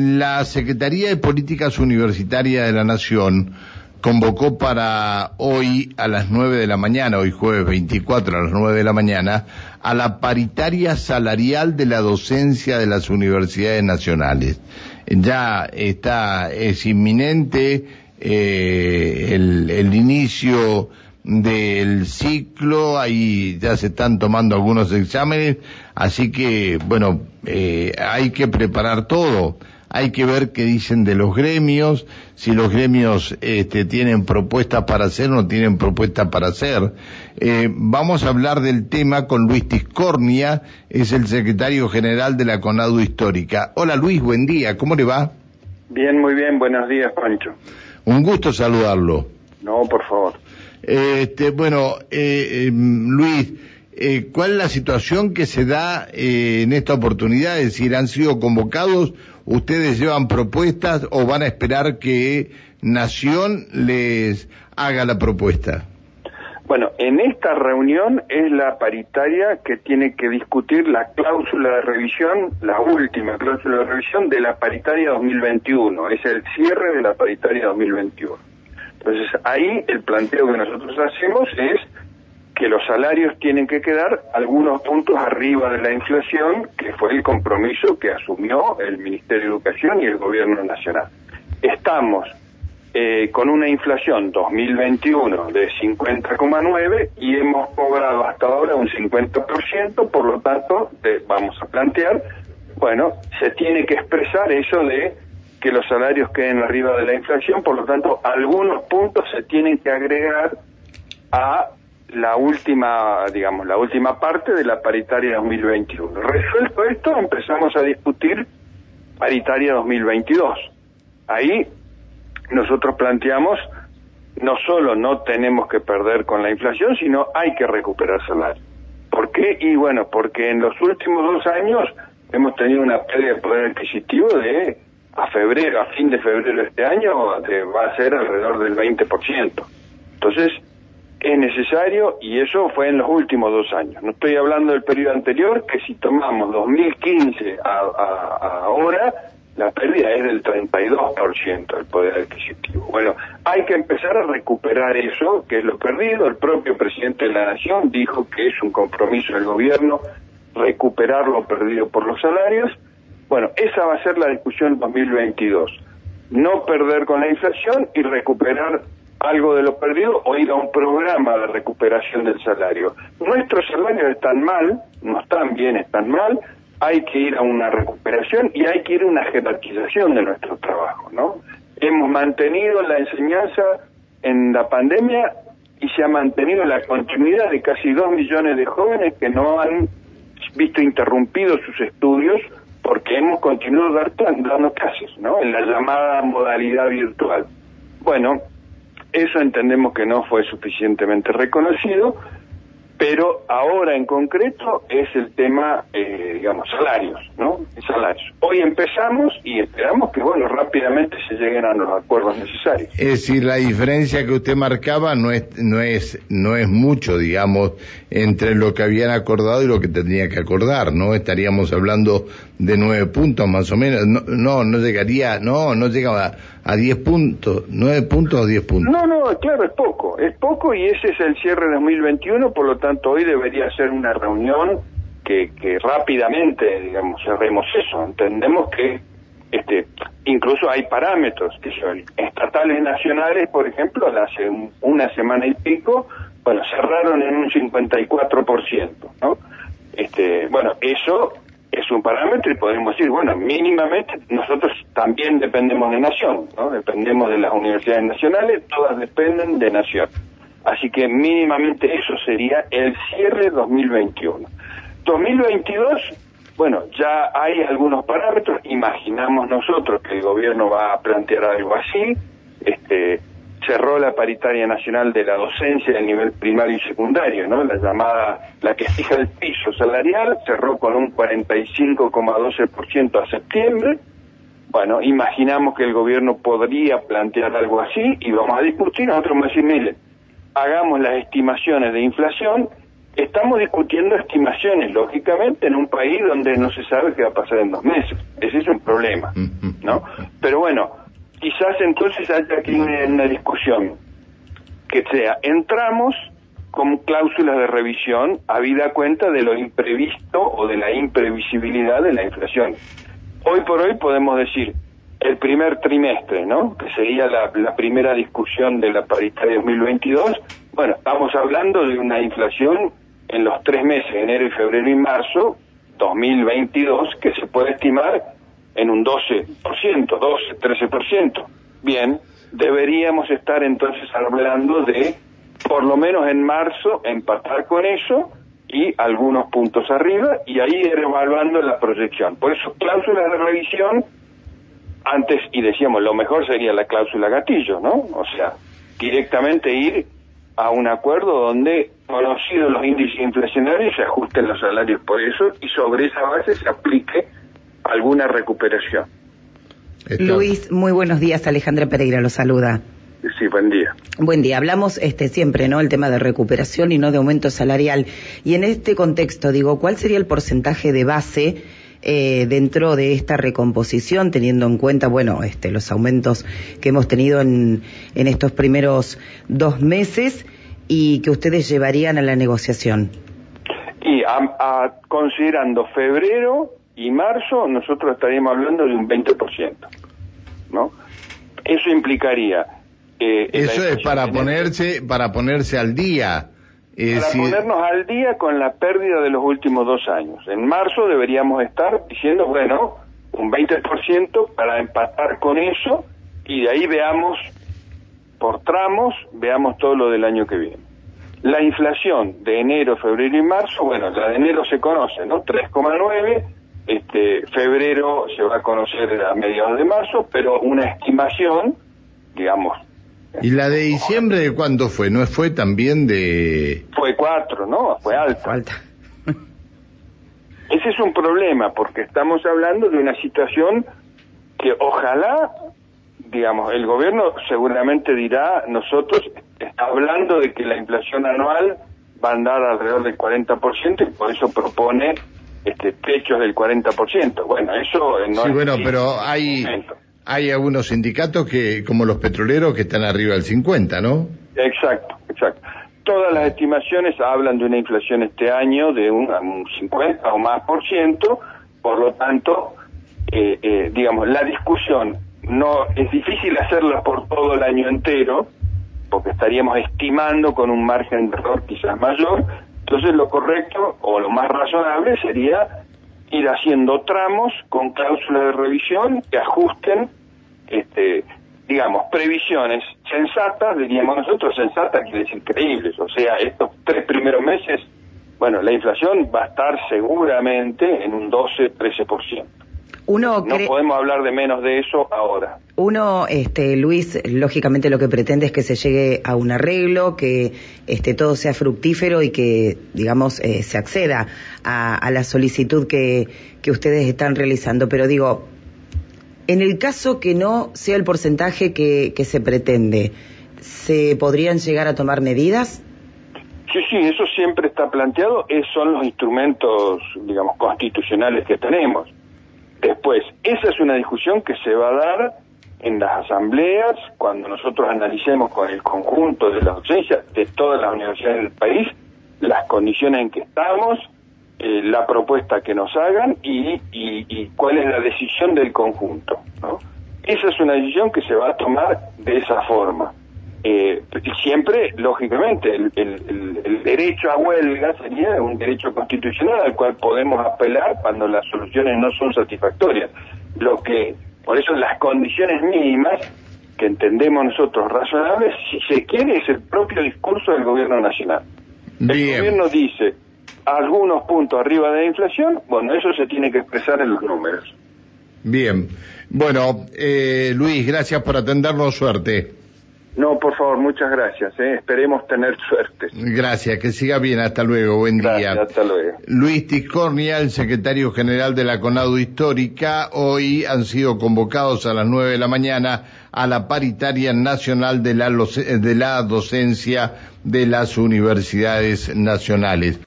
la Secretaría de Políticas Universitarias de la Nación convocó para hoy a las 9 de la mañana, hoy jueves 24 a las 9 de la mañana, a la paritaria salarial de la docencia de las universidades nacionales. Ya está, es inminente eh, el, el inicio del ciclo, ahí ya se están tomando algunos exámenes, así que, bueno, eh, hay que preparar todo hay que ver qué dicen de los gremios, si los gremios este, tienen propuestas para hacer o no tienen propuestas para hacer. Eh, vamos a hablar del tema con Luis Tiscornia, es el secretario general de la CONADU Histórica. Hola Luis, buen día, ¿cómo le va? Bien, muy bien, buenos días Pancho. Un gusto saludarlo. No, por favor. Este, bueno, eh, em, Luis, eh, ¿cuál es la situación que se da en esta oportunidad? Es decir, ¿han sido convocados ¿Ustedes llevan propuestas o van a esperar que Nación les haga la propuesta? Bueno, en esta reunión es la paritaria que tiene que discutir la cláusula de revisión, la última cláusula de revisión de la paritaria 2021. Es el cierre de la paritaria 2021. Entonces, ahí el planteo que nosotros hacemos es que los salarios tienen que quedar algunos puntos arriba de la inflación, que fue el compromiso que asumió el Ministerio de Educación y el Gobierno Nacional. Estamos eh, con una inflación 2021 de 50,9 y hemos cobrado hasta ahora un 50%, por lo tanto, vamos a plantear, bueno, se tiene que expresar eso de que los salarios queden arriba de la inflación, por lo tanto, algunos puntos se tienen que agregar a la última, digamos, la última parte de la paritaria 2021. Resuelto esto, empezamos a discutir paritaria 2022. Ahí nosotros planteamos no solo no tenemos que perder con la inflación, sino hay que recuperar salario. ¿Por qué? Y bueno, porque en los últimos dos años hemos tenido una pérdida de poder adquisitivo de a febrero, a fin de febrero de este año, va a ser alrededor del 20%. Entonces, es necesario y eso fue en los últimos dos años. No estoy hablando del periodo anterior, que si tomamos 2015 a, ahora, la pérdida es del 32% del poder adquisitivo. Bueno, hay que empezar a recuperar eso, que es lo perdido. El propio presidente de la Nación dijo que es un compromiso del gobierno recuperar lo perdido por los salarios. Bueno, esa va a ser la discusión 2022. No perder con la inflación y recuperar algo de lo perdido o ir a un programa de recuperación del salario. Nuestros salarios están mal, no están bien, están mal, hay que ir a una recuperación y hay que ir a una jerarquización de nuestro trabajo, ¿no? Hemos mantenido la enseñanza en la pandemia y se ha mantenido la continuidad de casi dos millones de jóvenes que no han visto interrumpidos sus estudios porque hemos continuado dando clases, ¿no? En la llamada modalidad virtual. Bueno, eso entendemos que no fue suficientemente reconocido, pero ahora en concreto es el tema, eh, digamos, salarios, ¿no? Salarios. Hoy empezamos y esperamos que, bueno, rápidamente se lleguen a los acuerdos necesarios. Es decir, la diferencia que usted marcaba no es, no es, no es mucho, digamos, entre lo que habían acordado y lo que tendría que acordar, ¿no? Estaríamos hablando de nueve puntos más o menos. No, no, no llegaría, no, no llegaba a diez puntos, nueve puntos o diez puntos. No, no, claro, es poco, es poco y ese es el cierre de 2021, por lo tanto hoy debería ser una reunión que, que rápidamente, digamos, cerremos eso. Entendemos que este, incluso hay parámetros que son estatales nacionales, por ejemplo, hace una semana y pico, bueno, cerraron en un 54%, ¿no? Este, bueno, eso es un parámetro y podemos decir, bueno, mínimamente nosotros también dependemos de Nación, ¿no? Dependemos de las universidades nacionales, todas dependen de Nación. Así que mínimamente eso sería el cierre 2021. 2022, bueno, ya hay algunos parámetros, imaginamos nosotros que el gobierno va a plantear algo así, este, cerró la paritaria nacional de la docencia del nivel primario y secundario, ¿no? La llamada, la que fija el piso salarial, cerró con un 45,12% a septiembre. Bueno, imaginamos que el gobierno podría plantear algo así y vamos a discutir. Nosotros vamos a decir, mire, hagamos las estimaciones de inflación Estamos discutiendo estimaciones, lógicamente, en un país donde no se sabe qué va a pasar en dos meses. Ese es un problema, ¿no? Pero bueno, quizás entonces haya aquí una, discusión que sea, entramos con cláusulas de revisión habida cuenta de lo imprevisto o de la imprevisibilidad de la inflación. Hoy por hoy podemos decir, el primer trimestre, ¿no? Que sería la, primera discusión de la paritaria 2022, bueno, estamos hablando de una inflación en los tres meses, enero y febrero y marzo 2022, que se puede estimar en un 12%, 12, 13%. Bien, deberíamos estar entonces hablando de, por lo menos en marzo, empatar con eso y algunos puntos arriba y ahí ir evaluando la proyección. Por eso, cláusulas de revisión, antes, y decíamos, lo mejor sería la cláusula gatillo, ¿no? O sea, directamente ir a un acuerdo donde, conocidos los índices inflacionarios, se ajusten los salarios por eso y sobre esa base se aplique alguna recuperación. Luis, muy buenos días. Alejandra Pereira lo saluda. Sí, buen día. Buen día. Hablamos este siempre, ¿no? El tema de recuperación y no de aumento salarial. Y en este contexto, digo, ¿cuál sería el porcentaje de base eh, dentro de esta recomposición, teniendo en cuenta, bueno, este, los aumentos que hemos tenido en, en estos primeros dos meses y que ustedes llevarían a la negociación? Y a, considerando febrero y marzo, nosotros estaríamos hablando de un 20%, ¿no? Eso implicaría... Eh, Eso es para ponerse, para ponerse al día para ponernos al día con la pérdida de los últimos dos años. En marzo deberíamos estar diciendo, bueno, un 20% para empatar con eso y de ahí veamos por tramos, veamos todo lo del año que viene. La inflación de enero, febrero y marzo, bueno, la de enero se conoce, ¿no? 3,9, este, febrero se va a conocer a mediados de marzo, pero una estimación, digamos, ¿Y la de diciembre de cuándo fue? ¿No fue también de...? Fue cuatro, ¿no? Fue alta. alta. Ese es un problema, porque estamos hablando de una situación que ojalá, digamos, el gobierno seguramente dirá, nosotros está hablando de que la inflación anual va a andar alrededor del 40% y por eso propone este techos del 40%. Bueno, eso no sí, bueno, pero hay hay algunos sindicatos que, como los petroleros, que están arriba del 50, ¿no? Exacto, exacto. Todas las estimaciones hablan de una inflación este año de un, 50 o más por ciento, por lo tanto, eh, eh, digamos, la discusión no es difícil hacerla por todo el año entero, porque estaríamos estimando con un margen de error quizás mayor, entonces lo correcto o lo más razonable sería ir haciendo tramos con cláusulas de revisión que ajusten, este, digamos, previsiones sensatas, diríamos nosotros, sensatas quiere decir creíbles, o sea, estos tres primeros meses, bueno, la inflación va a estar seguramente en un 12-13%. Uno no podemos hablar de menos de eso ahora. Uno, este, Luis, lógicamente lo que pretende es que se llegue a un arreglo, que este, todo sea fructífero y que, digamos, eh, se acceda a, la solicitud que, que ustedes están realizando. Pero digo, en el caso que no sea el porcentaje que, se pretende, ¿se podrían llegar a tomar medidas? Sí, sí, eso siempre está planteado, esos son los instrumentos, digamos, constitucionales que tenemos. Después, esa es una discusión que se va a dar en las asambleas, cuando nosotros analicemos con el conjunto de la docencia de todas las universidades del país las condiciones en que estamos, eh, la propuesta que nos hagan y, y, cuál es la decisión del conjunto. ¿no? Esa es una decisión que se va a tomar de esa forma. Eh, siempre, lógicamente, el, el, derecho a huelga sería un derecho constitucional al cual podemos apelar cuando las soluciones no son satisfactorias. Lo que, por eso las condiciones mínimas que entendemos nosotros razonables, si se quiere, es el propio discurso del gobierno nacional. El gobierno dice algunos puntos arriba de la inflación, bueno, eso se tiene que expresar en los números. Bien. Bueno, eh, Luis, gracias por atendernos. Suerte. No, por favor, muchas gracias. ¿eh? Esperemos tener suerte. Gracias, que siga bien. Hasta luego. Buen día. Hasta luego. Luis Tiscornia, el secretario general de la CONADO Histórica, hoy han sido convocados a las nueve de la mañana a la paritaria nacional de la, de la docencia de las universidades nacionales.